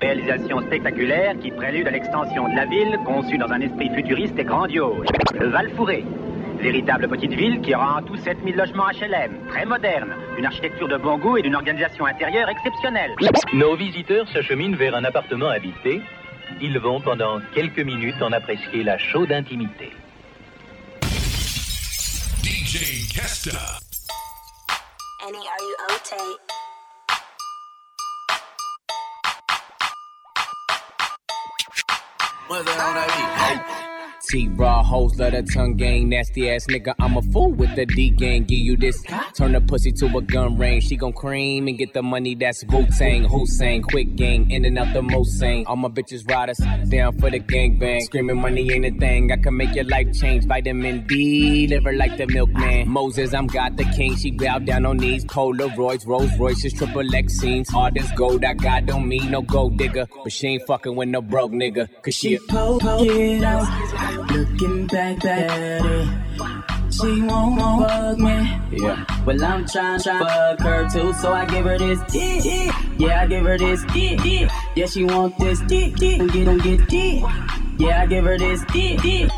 Réalisation spectaculaire qui prélude à l'extension de la ville, conçue dans un esprit futuriste et grandiose. Le Val-Fouré. Véritable petite ville qui aura en tout 7000 logements HLM, très moderne, une architecture de bon goût et d'une organisation intérieure exceptionnelle. Nos visiteurs s'acheminent vers un appartement habité. Ils vont pendant quelques minutes en apprécier la chaude intimité. DJ Kesta. Annie, are you okay? T raw hoes let her tongue gang, nasty ass nigga. I'm a fool with the D gang. Give you this, turn the pussy to a gun range. She gon' cream and get the money that's Wu Tang, Hussein, quick gang, in and out the most sane. All my bitches riders down for the gang bang. Screaming money ain't a thing. I can make your life change. Vitamin D, liver like the milkman. Moses, I'm God the king. She bow down on knees. Polaroids, Rolls Royces, triple X scenes. All this gold I got don't mean no gold digger, but she ain't fucking with no broke nigga. Cause she a poke it out. Looking back at it. She won't, won't fuck me. Yeah. Well, I'm trying to fuck her too, so I give her this dick. Yeah, I give her this dick. Yeah, she want this dick. Don't get, don't get dick. Yeah, I give her this dick.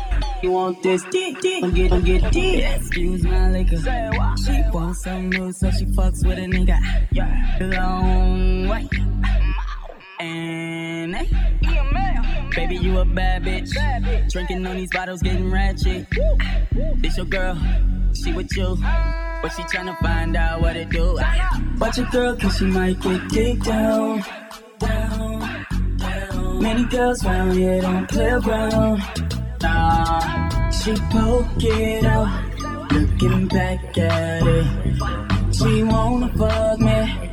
You want this dick, dick, don't get, don't get dick. Excuse my liquor. She wants some new, so she fucks with a nigga. Yeah. Long way. Mm-hmm. And hey, baby, you a bad bitch. Drinking on these bottles, getting ratchet. This your girl, she with you. But she tryna find out what it do. Watch your girl, cause she might get kicked down. Down, down. Many girls round here don't play around. Nah, she poke it out. Looking back at it. She wanna fuck me.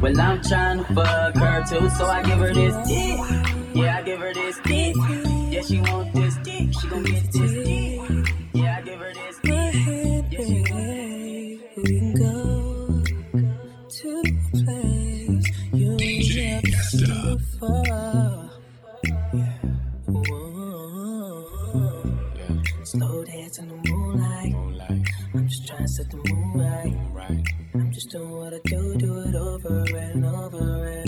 Well, I'm trying to fuck her too, so I give her this dick. Yeah, I give her this dick. Yeah, she want this dick. She gon' get this dick. Yeah, I give her this dick. Yeah, she gon' We can go to a place you never seen before. Whoa. Slow dance in the moonlight. I'm just trying to set the mood right. I'm just doing what I do, do it over and over and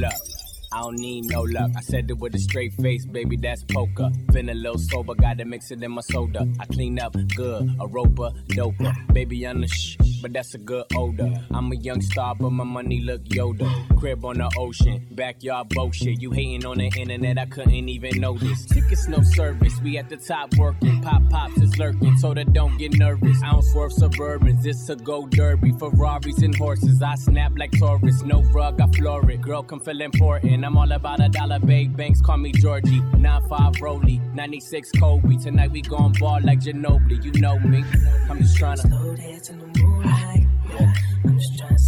minute. I don't need no luck. I said it with a straight face, baby, that's poker. Been a little sober, gotta mix it in my soda. I clean up good, a roper, doper. Baby, I'm the shh, but that's a good odor. I'm a young star, but my money look Yoda. Crib on the ocean, backyard bullshit. You hating on the internet, I couldn't even notice. Tickets, no service, we at the top working. Pop pops is lurking, so that don't get nervous. I don't swerve suburbans, it's a go derby. Ferraris and horses, I snap like Taurus. No rug, I floor it. Girl, come feel important. I'm all about a dollar, big banks, call me Georgie. 9-5 Rolly, 96 Kobe. Tonight we gon' ball like Ginobili, you know me. I'm just tryna. Slow dance in the moonlight. I'm just trying to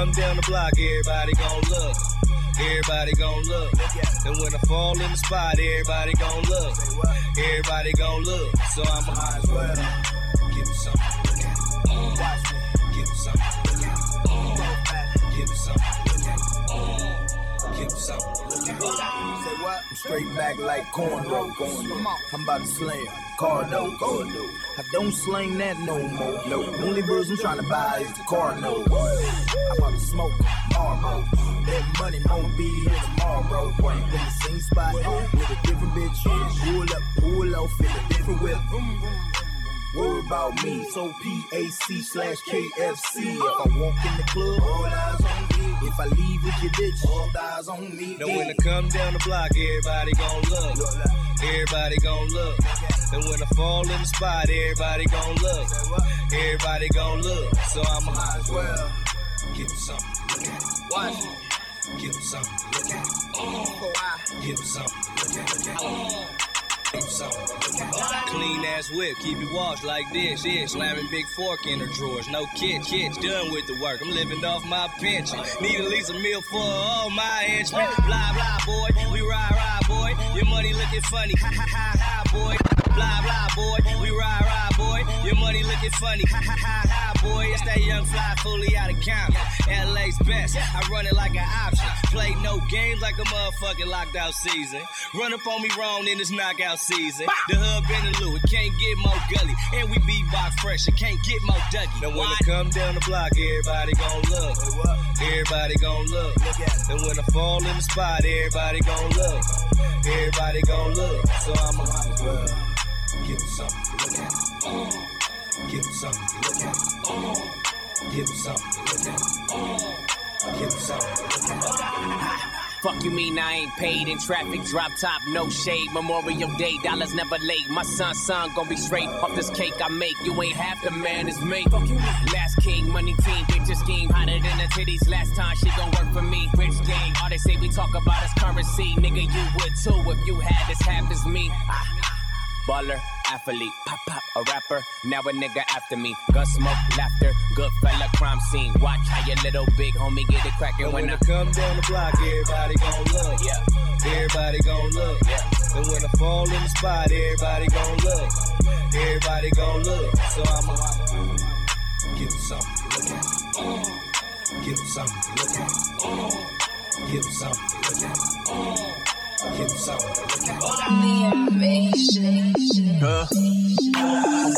come down the block, everybody gon' look. Everybody gon' look. And when I fall in the spot, everybody gon' look. Everybody gon' look. So I'ma might as well give me something to look at. Uh, give me something to. Uh, give me something to. Uh, give me something. Say what? straight back like cornrow. I'm about to slam. Cardo, Cardo. I don't slang that no more. No, only birds I'm trying to buy is the Cardinals. I'm about to smoke Marlboro. That money won't be here tomorrow. Bro. In the same spot uh, with a different bitch. Pull up, pull off in a different whip. Worry about me, so PAC slash KFC. If I walk in the club, all eyes on me. If I leave with your bitch, all eyes on me. Now when I come down the block, everybody gon' look. Everybody gon' look. And when I fall in the spot, everybody gon' look. Everybody gon' look. So I'ma might as well give something to look at. Watch. Give them something to look at. Oh. Give something to look at. Give Clean ass whip, keep it washed like this. Yeah, slamming big fork in her drawers. No kids, kids done with the work. I'm living off my pension. Need at least a meal for all my henchmen. Blah blah boy, we ride ride boy. Your money looking funny. Ha ha ha ha boy. Blah blah boy, we ride ride boy. Your money looking funny. Ha ha ha ha boy. It's that young fly fully out of Compton. LA's best. I run it like an option. Play no games like a motherfucking locked out season. Run up on me wrong in this knockout season. The hub and the it can't get more gully. And we beatbox fresh, it can't get more Dougie. Now when I come down the block, everybody gon' look. Everybody gon' look. And when I fall in the spot, everybody gon' look. Everybody gon' look. So I'ma might as well give them something to look at. Oh. Give them something to look at. Oh. Give them something to look at. Oh. Give them something to look at. Fuck you mean I ain't paid in traffic, drop top, no shade. Memorial Day, dollars never late. My son, son, gon' be straight off this cake I make. You ain't half the man as me. Last king, money team, picture scheme, hotter than the titties. Last time she gon' work for me. Rich gang, all they say we talk about is currency. Nigga, you would too if you had as half as me. Ah. Baller, athlete, pop pop, a rapper. Now a nigga after me. Gun smoke, laughter, good fella, crime scene. Watch how your little big homie get it crackin' when when I come down the block, everybody gon' look. Yeah. Everybody gon' look. Yeah. And when I fall in the spot, everybody gon' look. Everybody gon' look. So I'ma give them something to look at. Give them something to look at. Give them something to look at. Give them something to look at. Huh?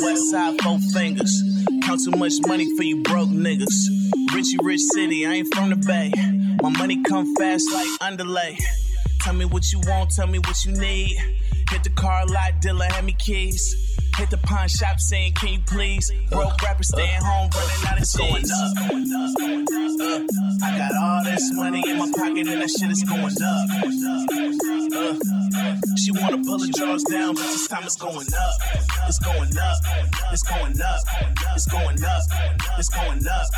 West Side Four Fingers. Count too much money for you broke niggas. Richie Rich City, I ain't from the Bay. My money come fast like underlay. Tell me what you want, tell me what you need. Hit the car lot, dealer, hand me keys. Hit the pawn shop saying, can you please? Broke rapper staying home, running out of cheese. Uh, money in my pocket and that shit is going up. Uh, she wanna pull the drawers down, but this time it's going up. It's going up. It's going up. It's going up. It's going up.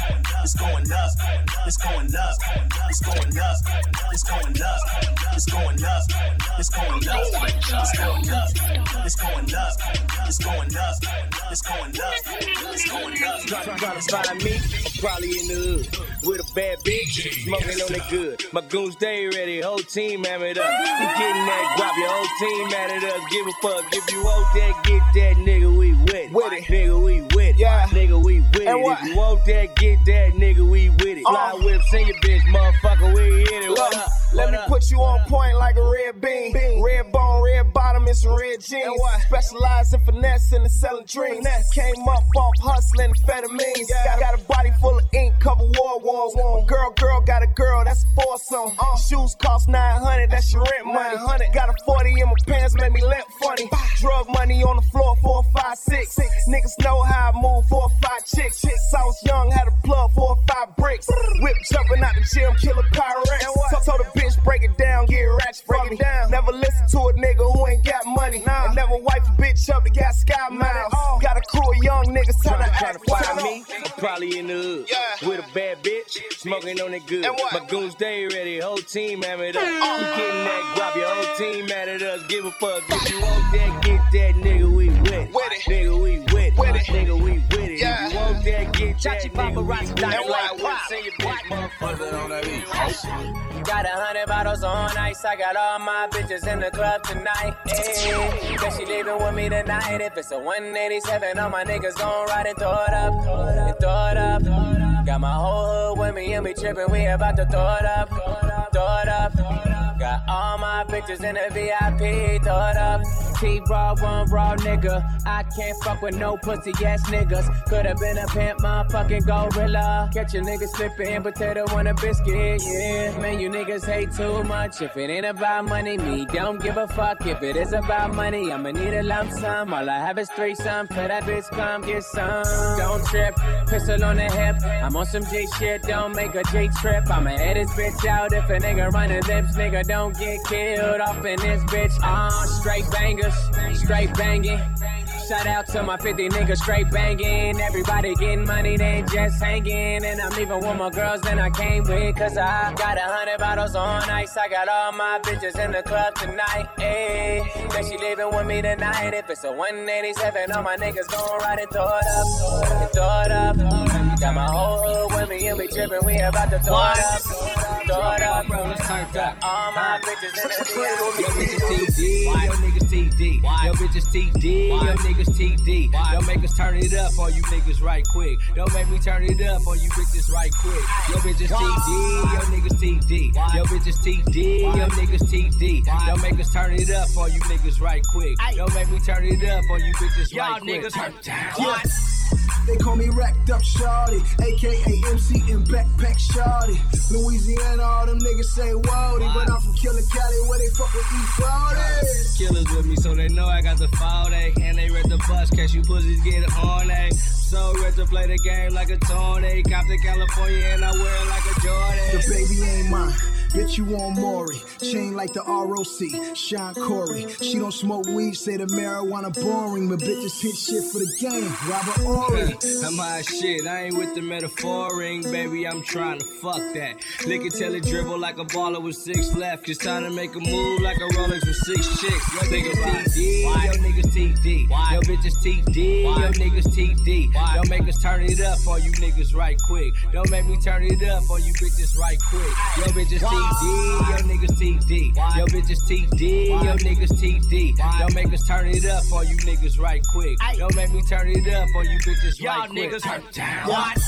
It's going up. It's going up. It's going up. It's going up. It's going up. It's going up. It's going up. It's going up. It's going up. It's going up. It's going up. Try, try to find me, probably in the hood with a bad bitch, smoking on it good. My goons stay ready, whole team hammered up. You getting that guap, your whole team mad at us. Give a fuck if you want that, get that nigga, we with it. With it. nigga, we with it. Yeah. nigga, we with it. If you want that, get that nigga, we with it. Fly Uh. whips in your bitch, motherfucker, we hit it. What up? Let me put you on point like a red bean. Red bone, red bottom, and some red jeans. Specialize in finesse and selling dreams. Came up off hustling amphetamines. Got, got a body full of ink, cover war. A girl, girl, got a girl, that's a foursome. Shoes cost 900, that's your rent money. Got a 40 in my pants, make me limp funny. Drug money on the floor, four, five, six. Niggas know how I move, four, five chicks. Since I was young, had a plug, four, five bricks. Whip jumping out the gym, kill a Pyrex. So told the bitch, break it down, get ratchet, break it down. Never listen to a nigga who ain't got money. And never wife a bitch up, they got sky miles. Got a crew of young niggas trying to act find me, I'm probably in the hood Yeah. with a bad bitch, smoking on it good. My goons stay ready, whole team hammered up. Hmm. You getting that guap, your team mad at us. Give a fuck if you want that, get that nigga, we with it. With it. Nigga, we with it. With it. Nigga, we with it. Yeah. If you want that, get that nigga, we with it. And like why pop. send your bitch, motherfucker? Got a hundred bottles on ice. I got all my bitches in the club tonight. Ayy, Guess she leaving with me tonight. If it's a 187, all my niggas gon' ride and throw it up. And throw it up. Got my whole hood with me and we trippin'. We about to throw it up. Throw it up. Got All my bitches in the VIP, throw it up. T raw, one raw nigga. I can't fuck with no pussy ass niggas. Could've been a pimp, motherfucking gorilla. Catch a nigga slipping, potato on a biscuit, yeah. Man, you niggas hate too much. If it ain't about money, me don't give a fuck. If it is about money, I'ma need a lump sum. All I have is three some. For that bitch, come get some. Don't trip, pistol on the hip. I'm on some J shit, don't make a J trip. I'ma head this bitch out if a nigga running lips. Nigga, don't get killed off in this bitch. Ah, straight bangers, straight banging. Shout out to my 50 niggas straight banging. Everybody getting money, they just hanging. And I'm leaving with more girls than I came with. Cause I got a hundred bottles on ice. I got all my bitches in the club tonight. Eh. Ayy, then she leaving with me tonight. If it's a 187, all my niggas gon' ride and throw it up. Throw it up. Got my whole hood with me and we trippin'. We about to throw it up. Throw it up. Bro, let's turn up. All my bitches in the Yo, bitches TD, yo niggas TD, yo bitches TD, yo niggas TD. Don't make us turn it up on you niggas right quick. Don't make me turn it up on you bitches right quick. Yo bitches TD, yo niggas TD, yo bitches TD, yo niggas TD. Don't make us turn it up on you niggas right quick. Don't make me turn it up on you bitches right quick. Y'all niggas turn down. They call me racked up shawty, aka MC and backpack shawty. Louisiana, all them niggas say wody, but I'm from Killer Cali where they fuck with E40. Killers with me, so they know I got the 40. And they read the bus, catch you pussies get on a. So ready to play the game like a Tony. Cop to California and I wear it like a Jordan. The baby ain't mine. Bitch, you on Maury. Chain like the ROC. Shawn Corey. She don't smoke weed, say the marijuana boring. But bitches hit shit for the game. Robert Horry. I'm high shit, I ain't with the metaphoring, baby. I'm trying to fuck that. Lick it till it dribble like a baller with six left. Just time to make a move like a Rolex with six chicks. Yo niggas TD, yo niggas TD, Why? yo bitches TD, yo niggas TD. Don't make us turn it up on you niggas right quick. Don't make me turn it up on you bitches right quick. Yo bitches TD, yo niggas TD, yo bitches TD, yo niggas TD. Don't make us turn it up on you niggas right quick. Don't make me turn it up on you bitches right quick. Y'all niggas turn down. What?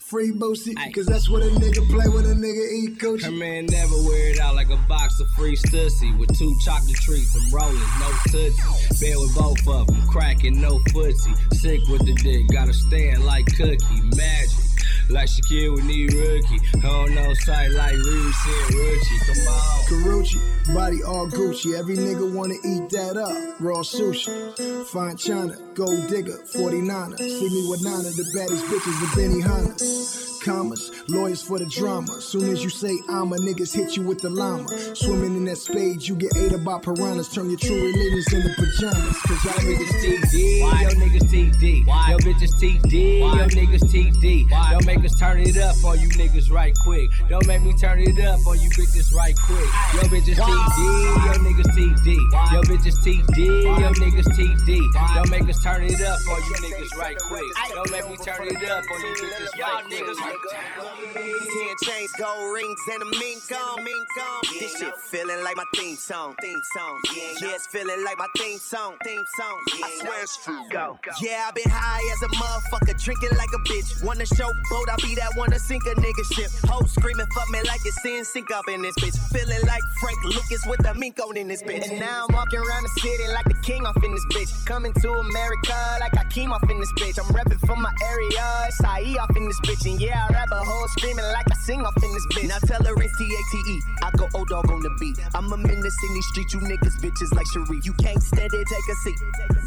Free Boosie, cause that's what a nigga play when a nigga eat coach. Her man never wear it out like a box of free stussy with two chocolate treats. I'm rolling, no tootsie. Bed with both of them, cracking, no footsie. Sick with the dick, gotta stand like cookie. Magic. Like Shaquille with knee rookie. Hold no sight like Reese and Rucci. Come on. Karuchi, body all Gucci. Every nigga wanna eat that up. Raw sushi, fine china, gold digger, 49er. See me with nine of the baddest bitches with Benihana. Commas, lawyers for the drama. Soon as you say I'm a niggas hit you with the llama. Swimming in that spade, you get ate about piranhas. Turn your true religions into pajamas. Cause y'all niggas TD, yo niggas TD, yo bitches TD, yo niggas TD. Don't make us turn it up on you niggas right quick. Don't make me turn it up on you bitches right quick. Yo bitches TD, yo niggas TD, yo bitches TD, yo niggas TD. Don't make us turn it up on you niggas right quick. Don't make me turn it up on you bitches right quick. Ten chains, gold rings, and a mink on, mink on. This shit feeling like my theme song, theme song. Yeah, it's feeling like my theme song, theme song. I swear it's true. Go. Yeah, I've been high as a motherfucker, drinking like a bitch. Wanna show boat, I'll be that one to sink a nigga ship. Hoes screaming, fuck me like it's sin, sink up in this bitch. Feeling like Frank Lucas with the mink on in this bitch. And now I'm walking around the city like the king off in this bitch. Coming to America like I came off in this bitch. I'm repping from my area, it's IE off in this bitch. And yeah, I rap a hoe screaming like I sing off in this bitch. Now tell her it's T-A-T-E. I go old dog on the beat. I'm a menace in these streets, you niggas bitches like Sharif. You can't stand it, take a seat.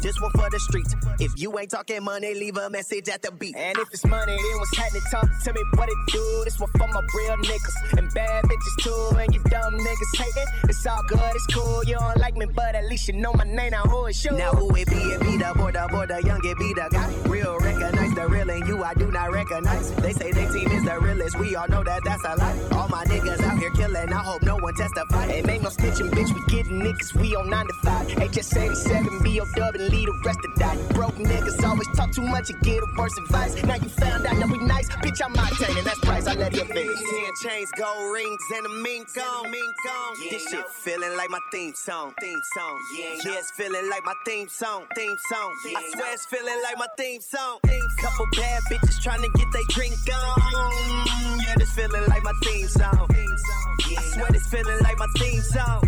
This one for the streets. If you ain't talking money, leave a message at the beat. And if it's money, then what's happening? Talk to me what it do. This one for my real niggas. And bad bitches too. And you dumb niggas hating. It's all good, it's cool. You don't like me, but at least you know my name. Now who is you? Now who it be? It be the boy, the boy, the young, it be the guy. Real recognize the real and you I do not recognize. They say they team is the realest. We all know that that's a lie. All my niggas out here killing. I hope no one testify. Ain't make no snitching, bitch. We getting niggas. We on 9 to 5. HS87, BOW, and lead the rest die. Broke niggas always talk too much and get worse advice. Now you found out that we nice, bitch, I'm Octane, and that's price. I let him finish. Ten chains, gold rings, and a mink on, mink on. This shit feeling like my theme song, theme song. Yeah, it's feeling like my theme song, theme song. I swear it's feeling like my theme song. Couple bad bitches trying to get they drink on. Yeah, this feeling like my theme song. I swear this feeling like my theme song.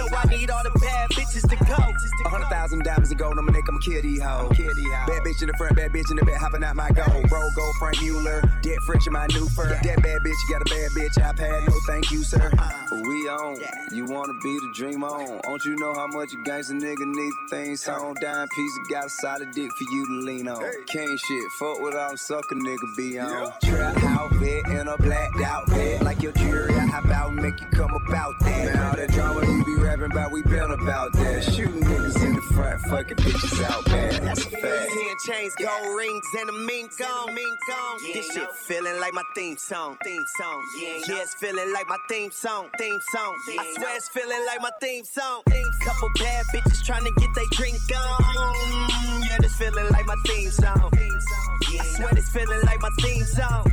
So I need all the bad bitches to go. A hundred thousand diamonds of gold, I'm a nigga, I'm a kitty hoe. Bad bitch in the front, bad bitch in the back, hopping out my gold. Bro, go Franck Muller, dead French in my new fur. That bad bitch, you got a bad bitch, I iPad, no thank you, sir. Uh-huh. We on, you wanna be the dream on. Don't you know how much a gangster nigga need things on? Dime piece, got a solid dick for you to lean on. King shit, fuck what I'm sucker nigga be on. Trap outfit in a blacked out bed, like your jury, I hop out and make you come about that. All that drama you be rapping about, we been about that. Shooting niggas in the front, fucking bitches out, man. That's a fact. Ten chains, gold rings, and a mink on, mink on. This shit feeling like my theme song, theme song. Yeah, it's feeling like my theme song, theme song. I swear it's feeling like my theme song. Couple bad bitches trying to get they drink on. Yeah, this feeling like my theme song. I swear this feeling like my theme song.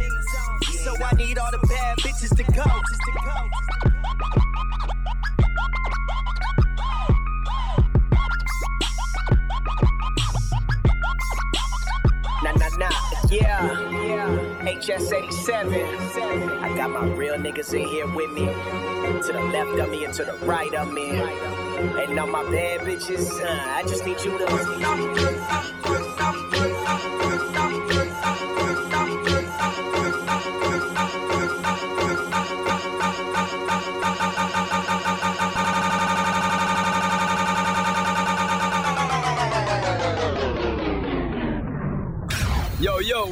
So I need all the bad bitches to go. Nah, yeah. HS87. I got my real niggas in here with me. To the left of me and to the right of me. And all my bad bitches, uh, I just need you Yo,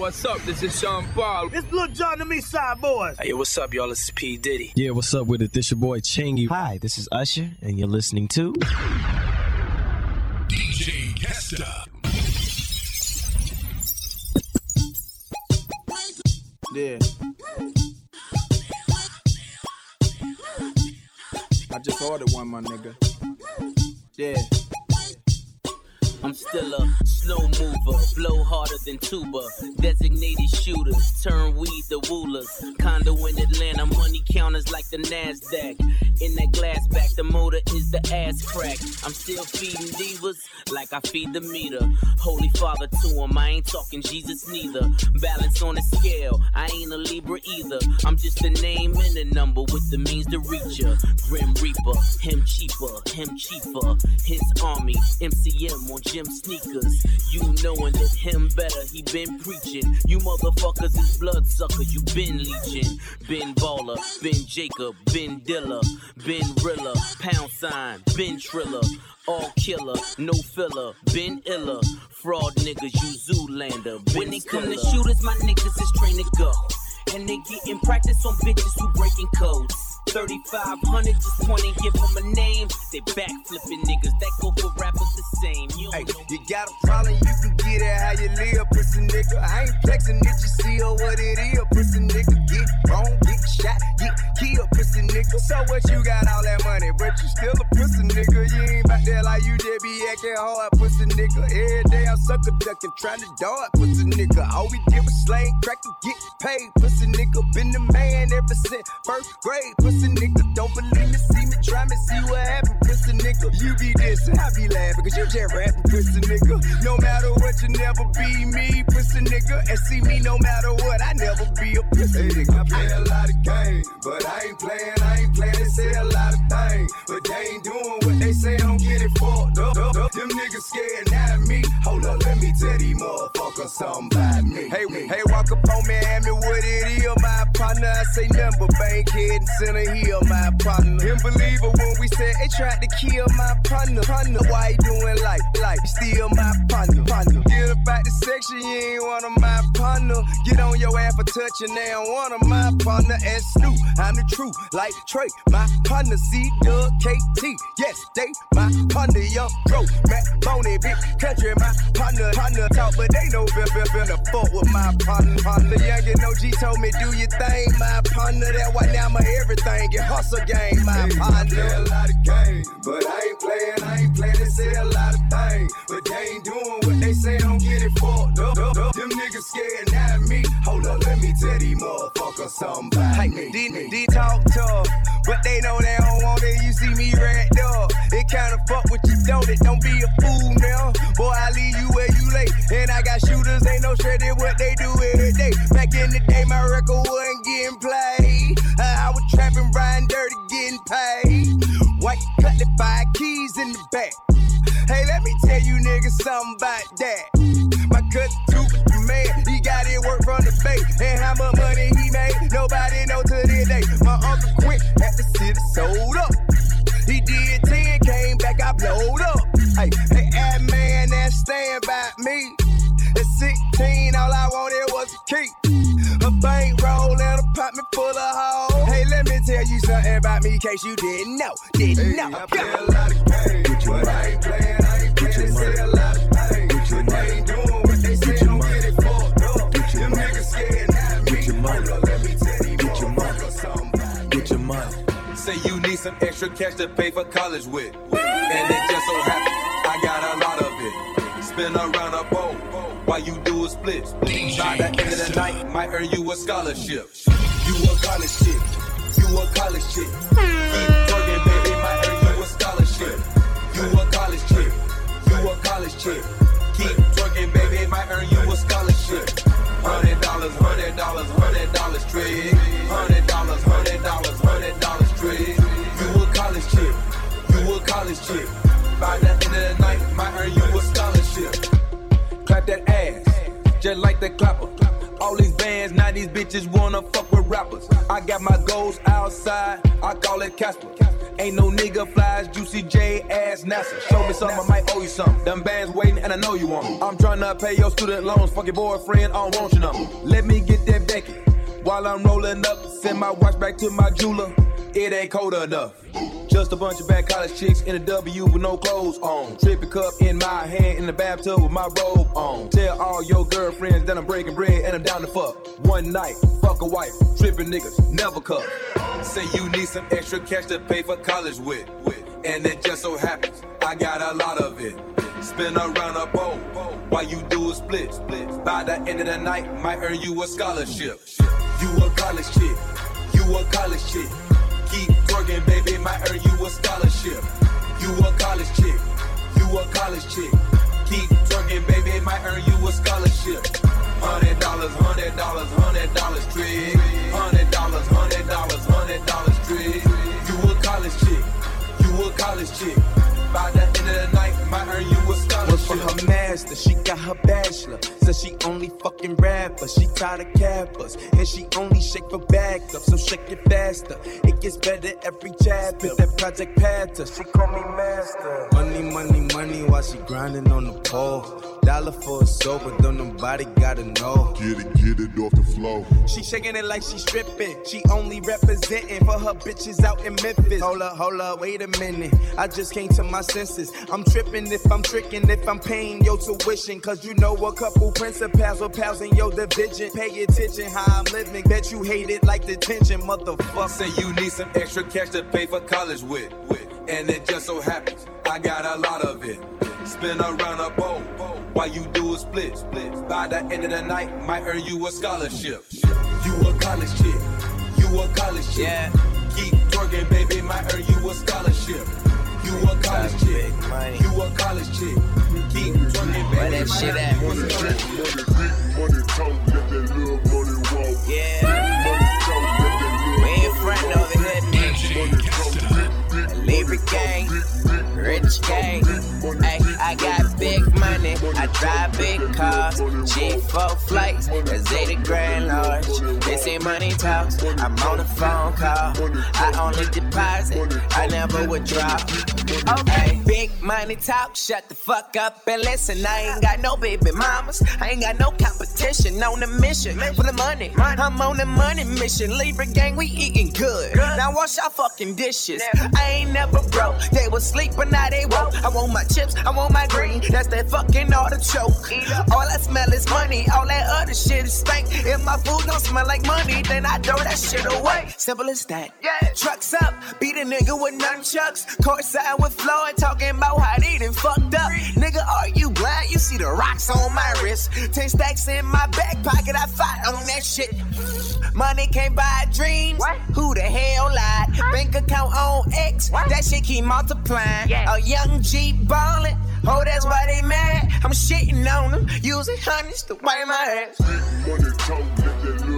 what's up? This is Sean Paul. It's Lil Jon the Me Side Boys. Hey, what's up, y'all? This is P. Diddy. Yeah, what's up with it? This your boy Chingy. Hi, this is Usher, and you're listening to DJ Kesta. Yeah. I just ordered one, my nigga. Yeah. I'm still a slow mover, blow harder than tuba. Designated shooters, turn weed to woolers. Condo in Atlanta, money counters like the NASDAQ. In that glass back, the motor is the ass crack. I'm still feeding divas like I feed the meter. Holy Father to him, I ain't talking Jesus neither. Balance on a scale, I ain't a Libra either. I'm just a name and a number with the means to reach ya. Grim Reaper, him cheaper, him cheaper. His army, MCM on gym sneakers. You knowing him better, he been preaching. You motherfuckers is blood suckers, you been leeching. Ben Baller, Ben Jacob, Ben Dilla, Ben Rilla, Pound Sign, Ben Triller. All killer, no filler, been iller. Fraud niggas, you Zoolander. When they come to shooters, my niggas is trained to go. And they getting practice on bitches who breaking codes. 3500 just point and give them a name. They backflipping niggas that go for rappers the same. You Hey, you got a problem, you can get it how you live, pussy nigga. I ain't flexing it, you see or what it is, pussy nigga. Get wrong, shot, get killed, pussy nigga. So what you got all that money, but you still a pussy nigga. You ain't back there like you just be acting hard, pussy nigga. Every day I'm sucker ducking, trying to dart, pussy nigga. All we did was slang, crack and get paid, pussy nigga. Been the man ever since first grade, pussy nigga. Don't believe me, see me, try me, see what happened, pussy nigga. You be dissing, I be laughing, cause you just rapping, pussy nigga. No matter what, you never be me, pussy nigga. And see me no matter what, I never be a pussy nigga. I play a lot of games, but I ain't playing, I ain't playing. They say a lot of things, but they ain't doing what they say. Don't get it fucked up. up, up. Them niggas scared of me. Hold up, let me tell these motherfuckers something about me. Hey, hey, walk up on me, hand me what it is, my partner. I say nothing but bankhead and Center Hill, my partner. Him believer when we said they tried to kill my partner. partner. Why you doing like, like, still my partner, partner. Get about the section, you ain't one of my partner. Get on your ass for touching, they don't one of my partner. And Snoop, I'm the truth, like Trey, my partner. C Doug KT, yes, They my partner, young bro, Matt Boney, big country, my partner, partner talk, but they know feel the fuck with my partner, partner. Young and OG told me do your thing, my partner. That why now my everything get hustle game, my partner. Play a lot of games, but I ain't playing, I ain't playing. They say a lot of things, but they ain't doing what they say. Don't get it fucked up. up, up. Them niggas scared, not me. Hold up, let me tell these motherfuckers something me. they, they talk tough, but they know they don't want it. You see me racked up. It kinda fuck with you, don't it? Don't be a fool now. Boy, I leave you where you lay. And I got shooters, ain't no shredded what they do every day. Back in the day, my record wasn't getting played. Uh, I was trapping, riding dirty, getting paid. White cutlet, five keys in the back. Hey, let me tell you niggas something about that. My cut too man, he got it work from the bay. And how much money he made, nobody know to this day. My uncle quit at the city, sold up. He did 10, came back, I blowed up. Hey, hey, that man that stand by me. At 16, all I wanted was a key. A bankroll and a apartment full of hoes. Hey, let me tell you something about me in case you didn't know. Didn't know. I play a lot of games, but I ain't playing, I ain't playing. Say some extra cash to pay for college with. And it just so happens I got a lot of it. Spin around a bowl while you do a split. By the end of the night, might earn you a scholarship. You a college chick. You a college chick. Keep twerking, baby, might earn you a scholarship. You a college chick. You a college chick. Keep twerking, baby, might earn you a scholarship. Hundred dollars, hundred dollars, hundred dollars trade. You chick. By the end of the night, might earn you a scholarship. Clap that ass, just like the clapper. All these bands, now these bitches wanna fuck with rappers. I got my goals outside, I call it Casper. Ain't no nigga flies, Juicy J ass NASA. Show me something, I might owe you something. Them bands waiting, and I know you want 'em. I'm trying to pay your student loans, fuck your boyfriend, I don't want your number. Let me get that Becky. While I'm rolling up, send my watch back to my jeweler. It ain't cold enough. Just a bunch of bad college chicks in a W with no clothes on. Trippy cup in my hand in the bathtub with my robe on. Tell all your girlfriends that I'm breaking bread and I'm down to fuck. One night, fuck a wife. Tripping niggas, never cuff. Say you need some extra cash to pay for college with. And it just so happens I got a lot of it. Spin around a bowl while you do a split. split. By the end of the night, might earn you a scholarship. You a college chick. You a college chick. Keep twerking, baby, might earn you a scholarship. You a college chick. You a college chick. Keep twerking, baby, might earn you a scholarship. Hundred dollars, hundred dollars, hundred dollars trade. Hundred dollars, hundred dollars, hundred dollars trade. You a college chick. You a college chick. By the end of the night, might earn you a Work for her master, she got her bachelor. Says she only fucking rappers, she tired of cappers. And she only shake for backup, so shake it faster. It gets better every chapter. That project path her, she call me master. Money, money, money, while she grinding on the pole. Dollar for a soul, but don't nobody gotta know. Get it, get it off the flow. She shaking it like she stripping. She only representing for her bitches out in Memphis. Hold up, hold up, wait a minute. I just came to my senses. I'm tripping if I'm tricking, if I'm paying your tuition. Cause you know a couple principals or pals in your division. Pay attention how I'm living. Bet you hate it like detention, motherfucker. Say you need some extra cash to pay for college with. with. And it just so happens I got a lot of it. Spin around a bowl while you do a split. split. By the end of the night, might earn you a scholarship. You a college chick. You a college chick. Yeah. Keep twerking, baby, might earn you a scholarship. You a college chick. You a college chick. Keep mm-hmm. twerking, baby. Where that shit at? Money, money talk, let that little money walk. Yeah. Money talk, let that We ain't frontin' over here, nigga. Libra gang, rich gang. Ay, I got big money, I drive big cars. G4 flights, a Zeta Grand Large. Say money talks, I'm on a phone call. I only deposit, I never withdraw. Okay, big money talk, shut the fuck up and listen. I ain't got no baby mamas, I ain't got no competition on the mission for the money. I'm on the money mission. Libra gang, we eating good. Now wash our fucking dishes. I ain't never broke. They was sleep, but now they woke. I want my chips, I want my green. That's that fucking artichoke. All I smell is money. All that other shit is stank. If my food don't smell like money, then I throw that shit away. Simple as that. Yeah. Trucks up, beat a nigga with nunchucks. Courtside with Floyd, talking about how they done fucked up. Nigga, are you blind? You see the rocks on my wrist. Ten stacks in my back pocket, I fight on that shit. Money can't buy dreams. Who the hell lied? Bank account on X. That shit keep multiplying. Yeah. A young G ballin'. Oh, that's why they mad. I'm shitting on them. Using hundreds to wipe my ass. Money talk, let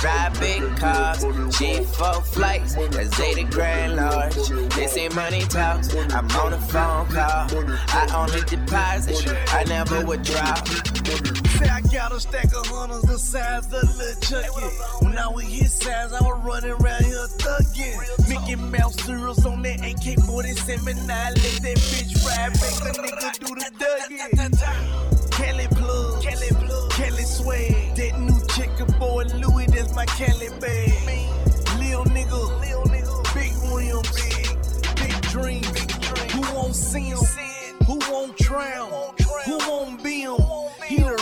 drive big cars, G4 flights, a Zeta Grand Large. They say money talks, I'm on a phone call. I only deposit, I never withdraw. Say I got a stack of hunters the size of Lil Chuckee. When I was his size, I was running around here thuggin'. Mickey Mouse cereals on that AK 47. Now I let that bitch ride, make a nigga do the duggin'. Kelly Plug, Kelly Plug, Kelly Swag. That new chicken boy My Kelly bag. Lil nigga, Lil nigga, big rim, big, big dream. Who won't see him? Who won't drown? Who won't be him? He the.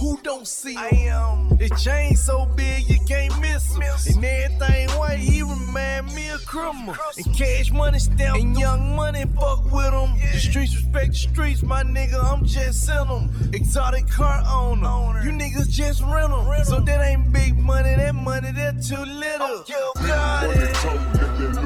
Who don't see him? His chain so big you can't miss him. And everything white, he remind me of criminal. And cash money stamp and young money fuck with him. The streets respect the streets, my nigga. I'm just in them. Exotic car owner. You niggas just rent them. So that ain't big money, that money that too little. You got it.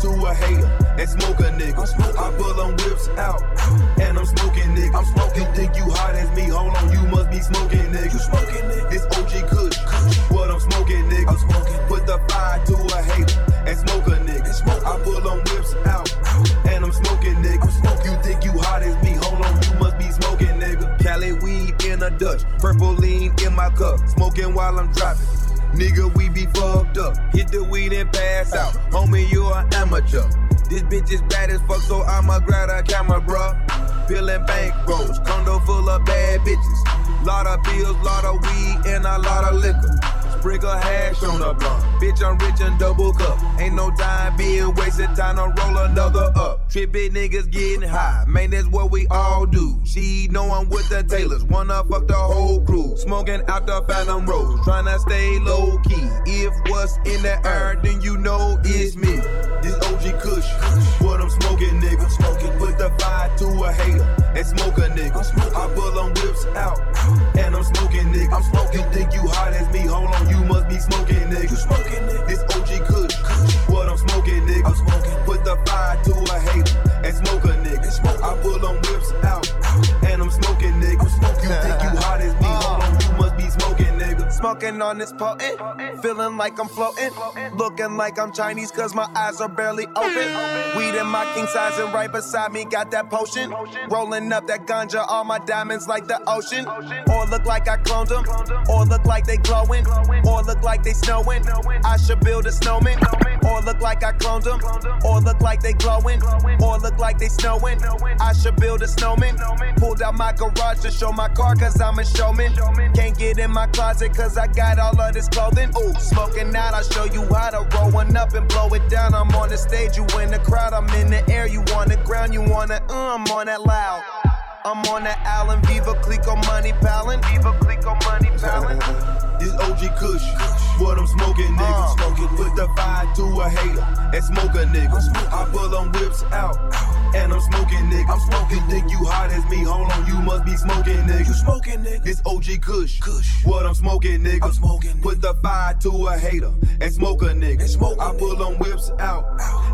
To a hater and smoke a nigga. I pull on whips out and I'm smoking, nigga. I'm smoking. You think you hot as me? Hold on, you must be smoking, nigga. You smoking, nigga. This OG Kush, what I'm smoking, nigga. I'm smoking, put the fire to a hater and smoke a nigga. Smoke. I pull on whips out and I'm smoking, nigga. You think you hot as me? Hold on, you must be smoking, nigga. Cali weed in a Dutch, purple lean in my cup, smoking while I'm driving. Nigga, we be fucked up. Hit the weed and pass out. Homie, you an amateur. This bitch is bad as fuck, so I'ma grab a camera, bruh. Peeling bank rolls, condo full of bad bitches. Lot of bills, lot of weed, and a lot of liquor. Sprig of hash on the blunt. Bitch, I'm rich and double cup. Ain't no time being wasted, time to roll another up. Trippy niggas getting high, man, that's what we all do. She know I'm with the Taylors, wanna fuck the whole crew. Smoking out the Phantom Rose, tryna stay low key. If what's in the air, then you know it's me. This OG Kush, what I'm smoking, nigga. Smoking, put the fire to a hater and smoke a nigga. I pull on whips out and I'm smoking, nigga. I'm smoking. Think you hot as me? Hold on, you must be smoking, nigga. You smoking, nigga. This OG Kush, what I'm smoking, nigga. I'm smoking. Put the fire to a hater and smoke a nigga. I pull on whips Smoking on this potent, feeling like I'm floating. Looking like I'm Chinese cause my eyes are barely open. Weed in my king size and right beside me got that potion. Rolling up that ganja, all my diamonds like the ocean. Or look like I cloned them, or look like they glowing, or look like they snowing. I should build a snowman. Or look like I cloned them, or look like they glowing, or look like they snowing. I should build a snowman. Pulled out my garage to show my car cause I'm a showman. Can't get in my closet cause I got all of this clothing. Ooh, smoking out, I'll show you how to roll one up and blow it down. I'm on the stage, you in the crowd, I'm in the air, you on the ground, you wanna, uh, I'm on that loud. I'm on the Allen Viva Clico money pallin. Viva Clico money pallin. This OG Kush, what I'm smoking, nigga. Uh. Smoking, put the fire to a hater and smoke a nigga. I pull them whips out and I'm smoking, nigga. I'm smoking. You think you hot as me? Hold on, you must be smoking, nigga. You smoking, nigga? This OG Kush, Kush. what I'm smoking, nigga. I'm smoking. Put the fire to a hater and smoke a nigga. And smoke I pull them whips out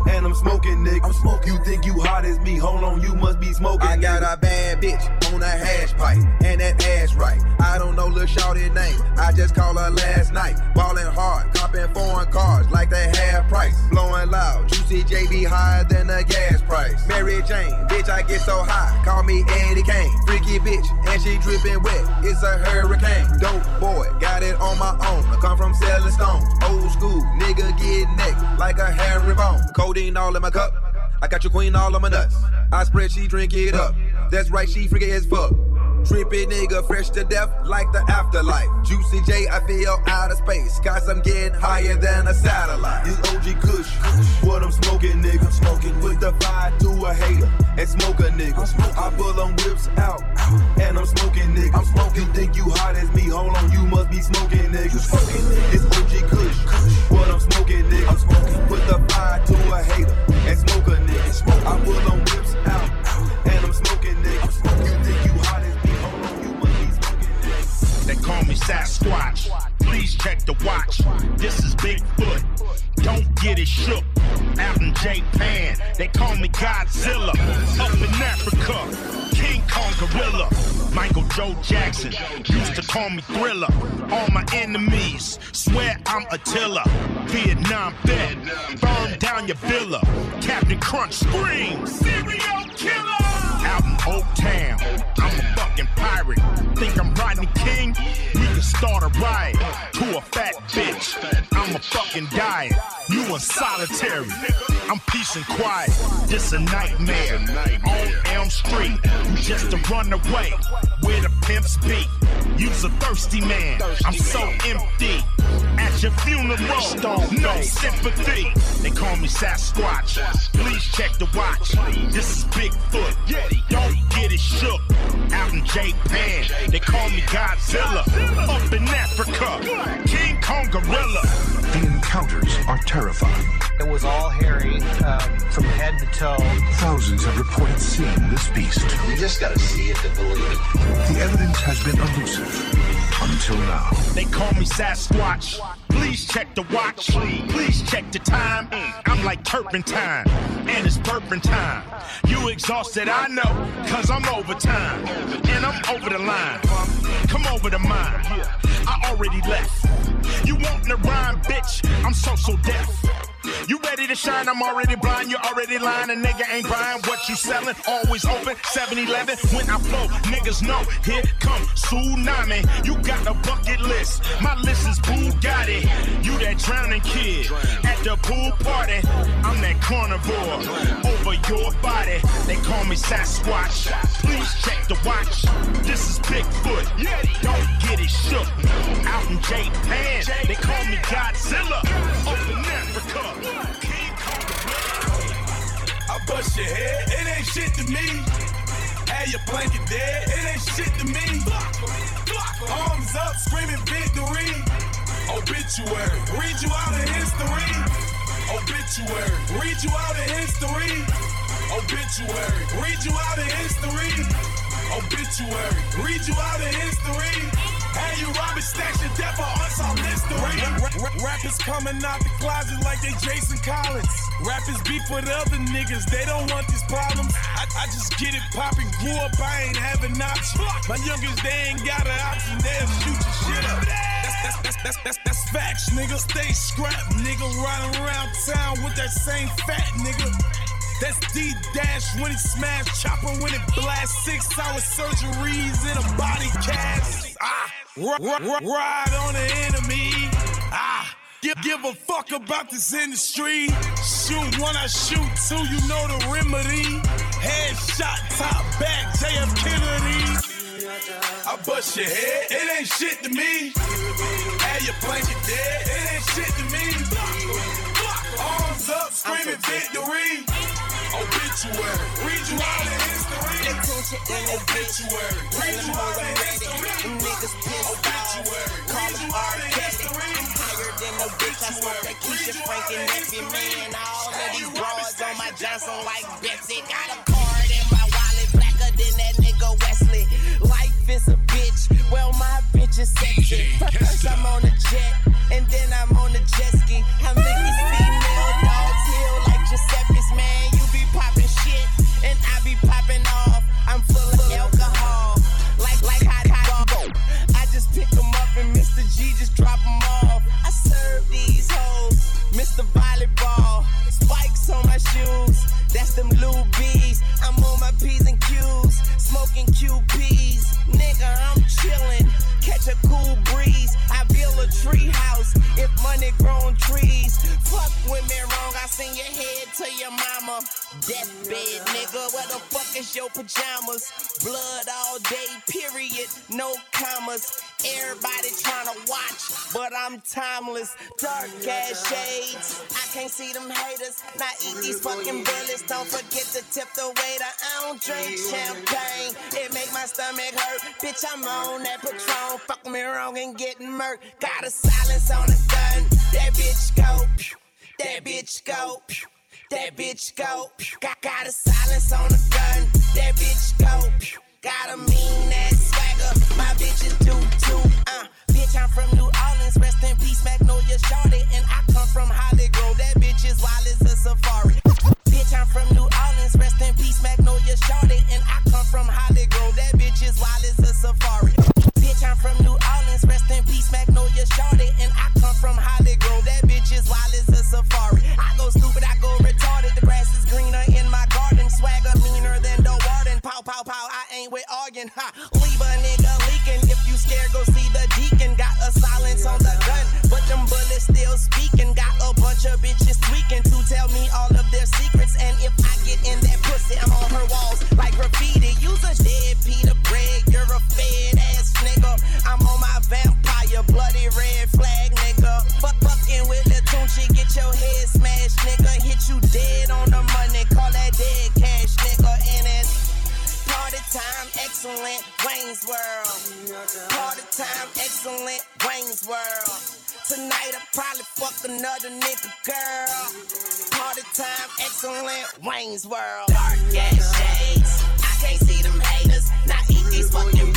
and I'm smoking, nigga. I'm smoking. You think you hot as me? Hold on, you must be smoking. I got a bad bitch on a hash pipe, and that ass right. I don't know Lil Shorty name, I just call her last night. Ballin' hard, copping foreign cars like they half price. Blowing loud, juicy JB higher than the gas price. Mary Jane, bitch, I get so high, call me Eddie Kane. Freaky bitch, and she dripping wet, it's a hurricane. Dope boy, got it on my own. I come from selling stones, old school, nigga get neck like a hairy bone. Codeine all in my cup. I got your queen all on my nuts. I spread, she drink it up. That's right, she freaky as fuck. Trippy nigga, fresh to death like the afterlife. Juicy J, I feel out of space. Cause I'm getting higher than a satellite. This OG Kush, what I'm smoking, nigga. Smoking, put the fire to a hater and smoke a nigga. I pull them whips out and I'm smoking, nigga. I'm smoking. You think you hot as me? Hold on, you must be smoking, nigga. Smoking, nigga. This OG Kush, what I'm smoking, nigga. I'm smoking, put the fire to a hater and smoke a nigga. I pull them whips out call me Sasquatch. Please check the watch. This is Bigfoot. Don't get it shook. Out in Japan, they call me Godzilla. Up in Africa, King Kong Gorilla. Michael Joe Jackson used to call me Thriller. All my enemies swear I'm Attila. Vietnam vet, burn down your villa. Captain Crunch screams, serial killer. Out Oak Town, I'm a fucking pirate. Think I'm Rodney King? We can start a riot to a fat bitch. I'm a fucking diet. You a solitary. I'm peace and quiet. This a nightmare. On Elm Street, you just a runaway. Where the pimps be. You's a thirsty man. I'm so empty. At your funeral, no sympathy. They call me Sasquatch. Please check the watch. This is Bigfoot. Don't get it shook. Out in Japan, they call me Godzilla. Up in Africa, King Kong Gorilla. The encounters are terrifying. It was all hairy uh, from head to toe. Thousands have reported seeing this beast. You just gotta see it to believe it. The evidence has been elusive until now. They call me Sasquatch. Please check the watch. Please check the time. I'm like turpentine, and it's burping time. You exhausted, I know, cause I'm overtime. And I'm over the line. Come over to mine. I already left. You want the rhyme, bitch? I'm so so deaf. You ready to shine? I'm already blind. You already lying. A nigga ain't buying what you selling. Always open. 7-Eleven. When I flow, niggas know. Here come tsunami. You got a bucket list. My list is Bugatti. You that drowning kid at the pool party. I'm that carnivore over your body. They call me Sasquatch. Please check the watch. This is Bigfoot. Don't get it shook. Out in Japan, they call me Godzilla. Up Africa. I bust your head, it ain't shit to me. Your blanket dead, it ain't shit to me. Arms up, screaming victory. Obituary, read you out of history. Obituary, read you out of history. Obituary, read you out of history. Obituary, read you out of history. Hey, you robbing stacks your death for unsolved mystery. Rappers coming out the closet like they Jason Collins. Rappers beef with other niggas, they don't want these problems. I, I just get it popping, grew up, I ain't having options. My youngest, they ain't got an option, they'll shoot your shit up. That's, that's, that's, that's, that's, facts, nigga. Stay scrapped, nigga. Riding around town with that same fat nigga. That's D Dash when he smash chopper when it blast six hour surgeries in a body cast. Ah, ride on the enemy. Ah, give, give a fuck about this industry. Shoot one, I shoot two, you know the remedy. Headshot, top back, JF Kennedy. I bust your head, it ain't shit to me. Have your blanket dead, it ain't shit to me. Arms up, screaming victory. Obituary. Read you all the history. They you in the. Obituary. Read you all I'm history. Them niggas pissed. Obituary. Call them R. Kelly. I'm higher than a bitch. I smoke that Keisha Frank and Effie man. All of these broads on my Johnson like Betsey. Got a card in my wallet blacker than that nigga Wesley. Life is a bitch. Well, my bitch is sexy. First I'm on a jet, and then I'm on a jet ski. I G just drop 'em off. I serve these hoes, Mr. Volleyball. Spikes on my shoes, that's them Lou bees. I'm on my P's and Q's, smoking QPs. Nigga, I'm chillin', is your pajamas? Blood all day, period, no commas. Everybody tryna watch, but I'm timeless. Dark ass shades, I can't see them haters. Not eat these fucking bullets. Don't forget to tip the waiter. I don't drink champagne, it make my stomach hurt. Bitch, I'm on that Patron. Fuck me wrong and getting murked. Got a silence on the gun. That bitch go. That bitch go. That bitch go. Got, got a silence on the gun. That bitch go. Got a mean ass swagger. My bitches do too. Uh, bitch, I'm from New Orleans. Rest in peace, Magnolia Shorty. And I come from Holly. That bitch is wild as a safari. Bitch, I'm from New Orleans. Rest in peace, Magnolia Shorty. And I come from Holly. That bitch is wild as a safari. Bitch, I'm from New Orleans. Rest in peace, Magnolia Shorty. And I come from Holly Grove. That bitch is wild as a safari. I go stupid, I go retarded. The grass is greener in my garden. Swagger meaner than the warden. Pow, pow, pow. I ain't with arguing. Ha. Leave a nigga leaking. If you scared, go see the deacon. Got a silence on the gun, but them bullets still speaking. Got a bunch of bitches tweaking to tell me all of their secrets. And if I get in that pussy, I'm on her walls like graffiti. Use a dead Peter bread. You're a fed nigga. I'm on my vampire, bloody red flag, nigga. Fuck fucking with the Tunechi, get your head smashed, nigga. Hit you dead on the money, call that dead cash, nigga. And it's party time, excellent, Wayne's World. Party time, excellent, Wayne's World. Tonight I probably fuck another nigga girl. Party time, excellent, Wayne's World. Dark ass shades, I can't see them haters. Not eat these fucking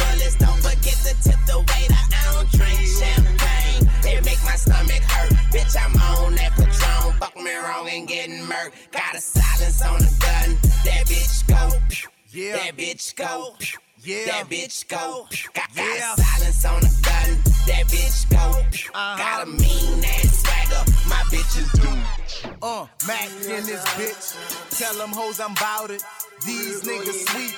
to tip the waiter. I don't drink champagne. It make my stomach hurt. Bitch, I'm on that Patron. Fuck me wrong and getting murked. Got a silence on the gun. That bitch go. pew. Yeah. That bitch go. pew. Yeah. That bitch go. Got, got Yeah. a silence on the gun. That bitch go. Uh-huh. Got a mean ass swagger. My bitches do. Uh, Mac in this bitch. Tell them hoes I'm bout it. These niggas sweet.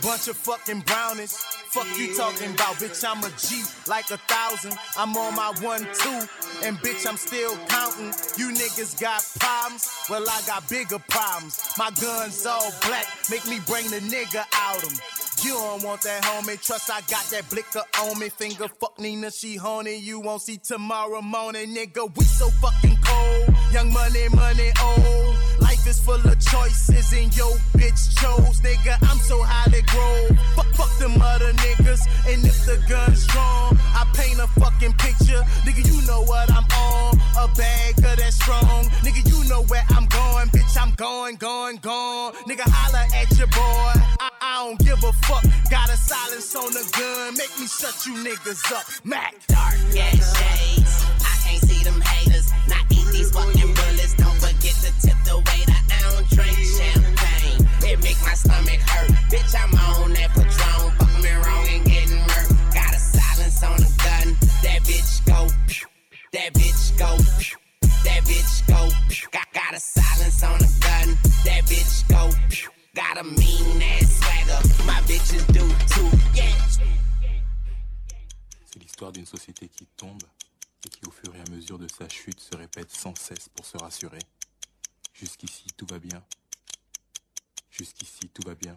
Bunch of fucking brownies. Fuck you talking about, bitch. I'm a G like a thousand. I'm on my one, two. And bitch, I'm still counting. You niggas got problems. Well, I got bigger problems. My guns all black. Make me bring the nigga out 'em. You don't want that homie. Trust I got that blicker on me. Finger fuck Nina, she horny. You won't see tomorrow morning, nigga. We so fucking cold. Young money, money old. Life is full of choices and yo bitch chose, nigga. I'm so highly grown. Fuck, fuck them other niggas. And if the gun's strong, I paint a fucking picture. Nigga, you know what I'm on. A bag of that strong. Nigga, you know where I'm going. Bitch, I'm going, going, gone. Nigga, holla at your boy. I, I don't give a fuck. Got a silence on the gun. Make me shut you niggas up. Mac. Dark ass shades. I can't see them haters. Not eat these fucking bullets. Don't forget to tip the waiter. I don't drink champagne. It make my stomach hurt. Bitch, I'm on that Patron. Fuck me wrong and getting murked. Got a silence on the gun. That bitch go. pew. That bitch go. pew. That bitch go. pew. Got, got a silence on the gun. That bitch go. pew. Got a mean ass swagger. My bitches do too. Yeah. C'est l'histoire d'une société qui tombe et qui, au fur et à mesure de sa chute, se répète sans cesse pour se rassurer. Jusqu'ici, tout va bien. Jusqu'ici, tout va bien.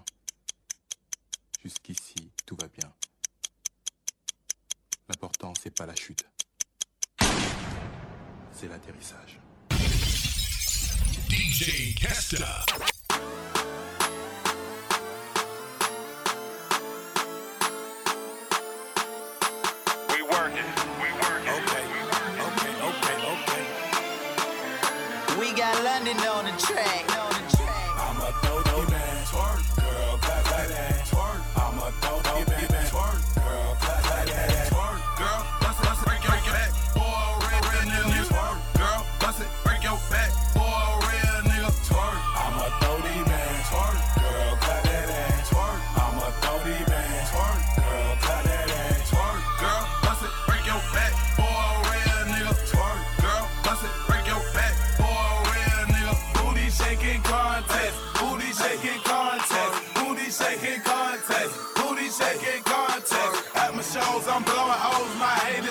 Jusqu'ici, tout va bien. L'important, c'est pas la chute. C'est l'atterrissage. DJ Kesta. London on the track.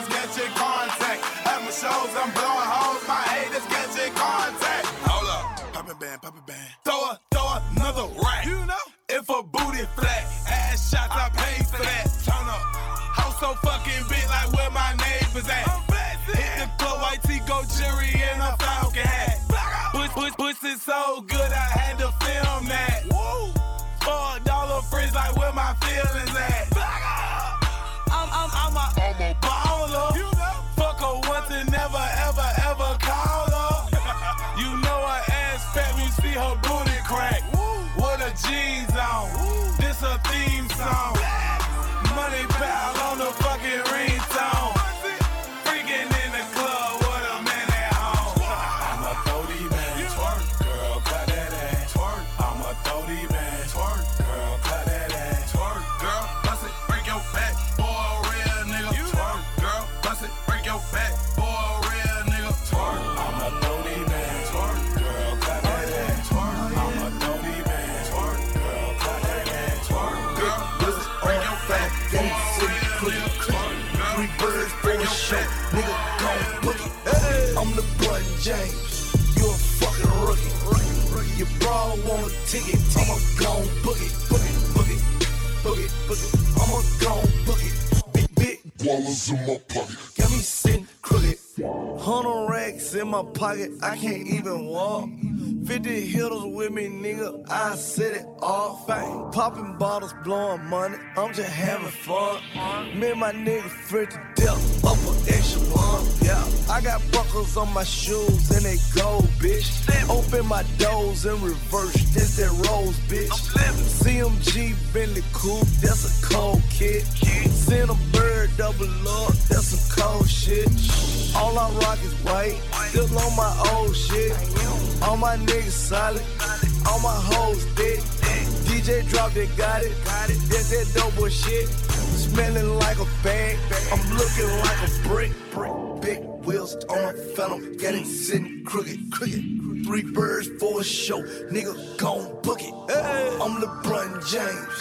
Haters catching contact. At my shows, I'm blowing hoes. My haters catching contact. Hold up. Pop it band, pop Three birds for a show, nigga gon' boogie. I'm LeBron James, you a fucking rookie. Your bra want a ticket, I'ma gon' boogie, boogie, boogie, boogie. I'ma gon' boogie. Big, big dollars in my pocket, got me sitting crooked. Hundred racks in my pocket, I can't even walk. 50 hitters with me, nigga, I set it off. Ain't popping bottles, blowing money, I'm just having fun. Me and my nigga fresh to death, Yeah, I got buckles on my shoes and they gold, bitch. Open my doors in reverse, this that rose, bitch. CMG Bentley coupe, that's a cold kid. Send a bird double up, that's some cold shit. All I rock is white, still on my old shit. All my niggas solid, all my hoes DJ drop it, got it. That's that dope boy shit. Smelling like a bag, I'm looking like a brick. brick. Big wheels on my phantom, got it sitting crooked, crooked. Three birds for a show, nigga gon' book it. I'm LeBron James.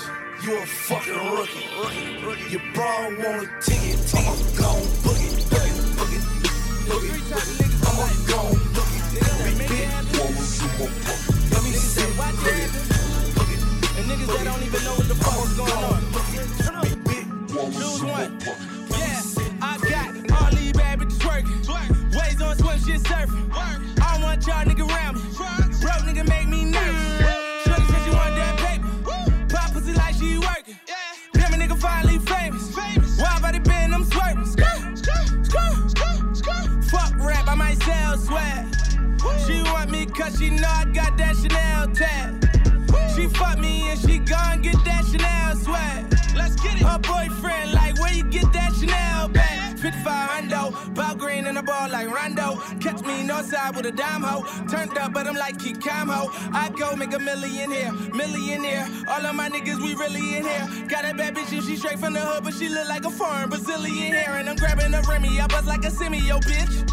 You a fucking rookie. Your bra want a ticket, I'ma gon' book it, book it, book it, book it, book it. I'ma gon' book it. Big, big dollars in my pocket. Let me see it. Niggas that don't even know what the fuck is going on. Choose one. Yeah, I got all these bad bitches twerking. Waves on swim, shit surfing. I don't want y'all nigga around me. Broke nigga make me nervous. Shorty said she want that paper. Pop pussy like she working. Damn a nigga finally famous. Why about it been them swerving? Fuck rap, I might sell swag. She want me cause she know I got that Chanel tag. She fuck me and she gon' get that Chanel swag. Let's get it. Her boyfriend like, where you get that Chanel bag? 55 hundo, ball green and a ball like Rondo. Catch me north side with a dime hoe. Turned up, but I'm like keep calm ho. I go make a million here, millionaire. All of my niggas, we really in here. Got a bad bitch and she straight from the hood, but she look like a foreign Brazilian hair. And I'm grabbing a Remy, I buzz like a semi, yo bitch.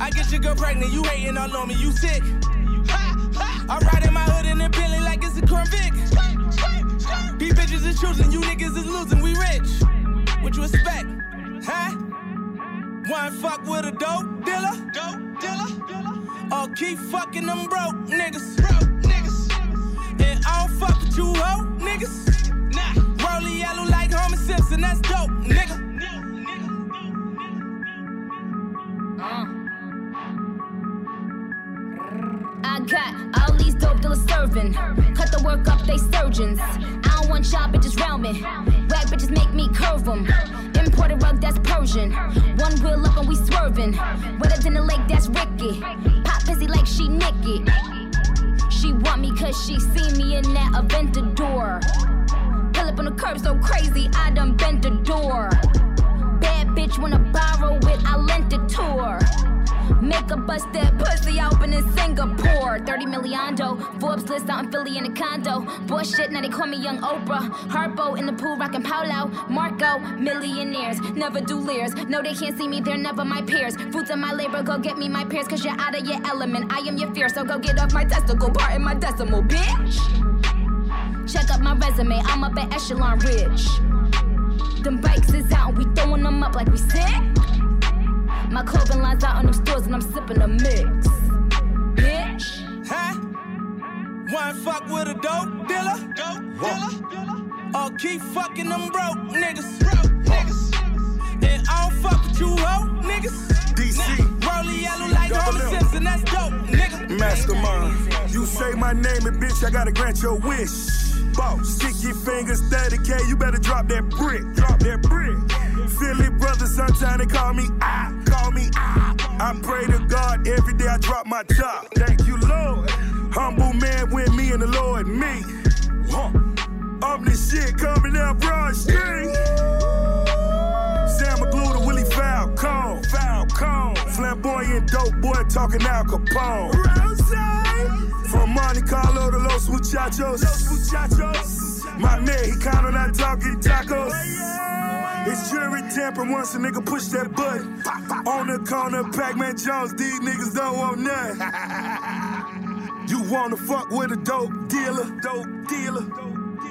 I get your girl pregnant, you hating all on me, you sick. I ride in my hood in a Bentley like it's a Corvette. These bitches is choosing, you niggas is losing, we rich. What you expect, huh? One fuck with a dope dealer, dope dealer, or keep fucking them broke niggas, broke niggas. And I don't fuck with you hoe niggas. Nah, rolling yellow like Homer Simpson, that's dope, nigga. Uh. I got all these dope dealers serving. Cut the work up, they surgeons. I don't want y'all bitches round me. Rag bitches make me curve them. Imported rug, that's Persian. One wheel up and we swerving. Wetter than the lake, that's Ricky. Pop busy like she Nicky. She want me cause she seen me in that Aventador. Pull up on the curb so crazy, I done bent the door. Bad bitch wanna borrow it, I lent it to her. Make a bust that pussy open in Singapore. 30 million. Forbes list out in Philly in a condo. Bullshit, now they call me Young Oprah. Harpo in the pool, rocking Polo. Marco, millionaires. Never do leers. No, they can't see me, they're never my peers. Fruits of my labor, go get me my peers, cause you're out of your element. I am your fear, so go get off my testicle. Part in my decimal, bitch. Check up my resume, I'm up at Echelon Ridge. Them bikes is out we throwing them up like we sick. My clothing lines out on them stores and I'm sipping a mix. Bitch. Huh? One fuck with a dope dealer? Dope dealer? Or oh, keep fucking them broke niggas? Broke niggas. And I don't fuck with you hoe niggas. DC. Rolling yellow like Homer Simpson, that's dope, nigga. Mastermind. You say my name and bitch, I gotta grant your wish. Boss. Stick your fingers, 30k, you better drop that brick. Drop that brick. Philly brothers, sometimes they call me I, call me I. I pray to God every day I drop my top. Thank you, Lord. Humble man with me and the Lord, me. Huh. Up this shit coming up Broad Street. Sam to Willie Falcone, Falcone. Flamboyant dope boy talking Al Capone. Rose. From Monte Carlo to Los Muchachos. Los Muchachos. My man, he kinda not talking tacos. It's jury tampering once a nigga push that button. On the corner, Pac-Man Jones, these niggas don't want nothing. You wanna fuck with a dope dealer, dope dealer,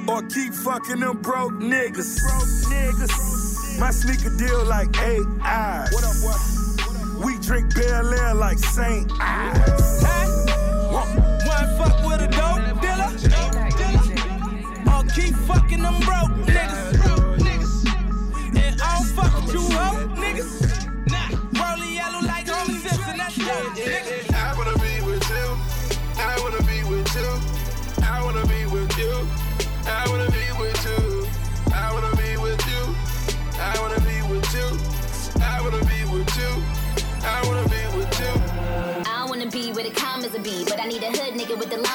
or keep fucking them broke niggas. Broke niggas. My sneaker deal like eight eyes. What up, what? We drink Belaire like Saint. One fuck with a dope dealer? Or keep fucking them broke niggas?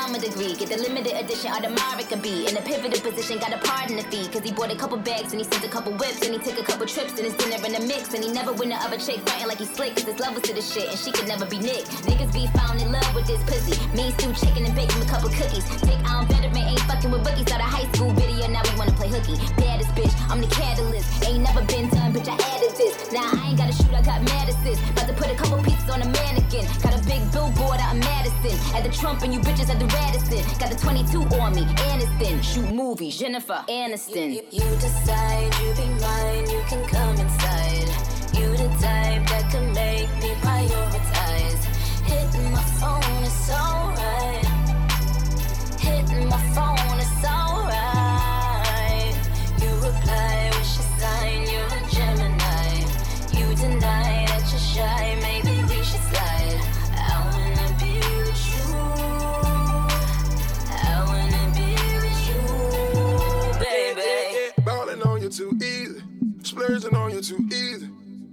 The degree. Get the limited edition Audemars could be in a pivotal position. Got a pardon the fee, cause he bought a couple bags and he sent a couple whips and he took a couple trips and his dinner in the mix and he never win the other chick fighting like he slick, cause his levels to the shit and she could never be Nick. Niggas be found in love with this pussy. Me stew chicken and bake him a couple cookies. Dick on veteran ain't fucking with bookies. Start a high school video, now we wanna play hooky. Baddest bitch, I'm the catalyst. Ain't never been done, bitch, I added this. Now I ain't gotta shoot, I got mad assist. About to put a couple pieces on a mannequin. Got a big billboard out in Madison. At the Trump and you bitches at the Radisson. Got the 22 on me, Aniston. Shoot movies, Jennifer Aniston. You, you decide you be mine, you can come inside.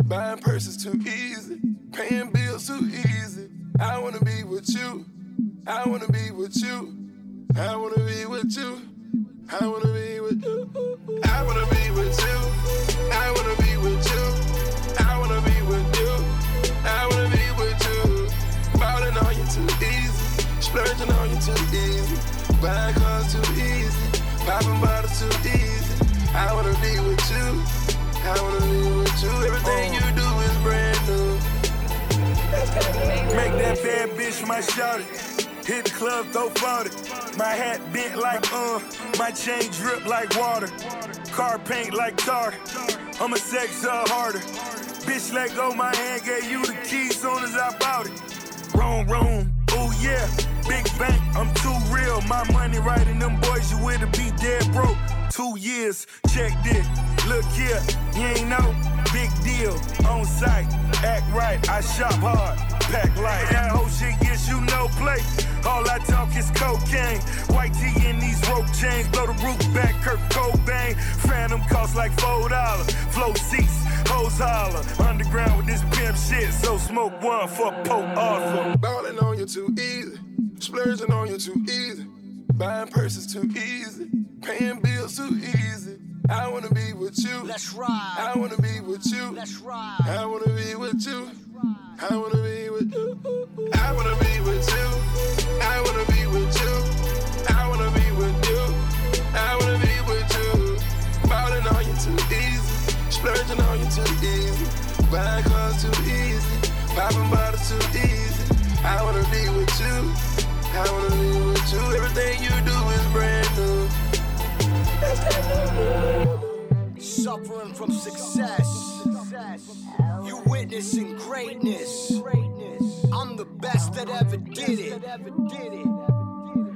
Buying purses too easy. Paying bills too easy. I wanna be with you. I wanna be with you. I wanna be with you. I wanna be with you. I wanna be with you. I wanna be with you. I wanna be with you. I wanna be with you. Balling on you too easy. Splurging on you too easy. Buying cars too easy. Popping bottles too easy. I wanna be with you. Wanna be with you. Everything you do is brand new. Make that bad bitch my shawty. Hit the club, throw 40. My hat bent like uh, my chain drip like water. Car paint like tar. I'm a sex up harder. Bitch, let go my hand, gave you the keys soon as I bought it. Wrong room, oh yeah. Big bank, I'm too real. My money right in them boys, you with be dead broke. Two years, check this. Look here, you ain't know. Big deal, on site, act right, I shop hard, pack light. That whole shit gets you no play. All I talk is cocaine. White tee in these rope chains, blow the roof back, Kurt Cobain. Phantom cost like four dollars. Flow seats, hoes holler. Underground with this pimp shit, so smoke one for Pope Arthur. Ballin' on you too easy, splurging on you too easy, buying purses too easy, paying bills too easy. I wanna be with you. Let's ride. I wanna be with you. Let's ride. I wanna be with you. I wanna be with you. I wanna be with you. I wanna be with you. I wanna be with you. I wanna be with you. Ballin' on you too easy, splurging on you too easy, buying cars too easy, popping bottles too easy. I wanna be with you. I wanna be with you. Everything you do is brand new. Suffering from success. You witnessing greatness. I'm the best that ever did it.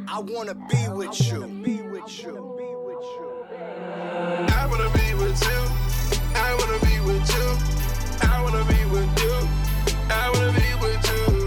I wanna be with you. I wanna be with you. I wanna be with you. I wanna be with you. I wanna be with you.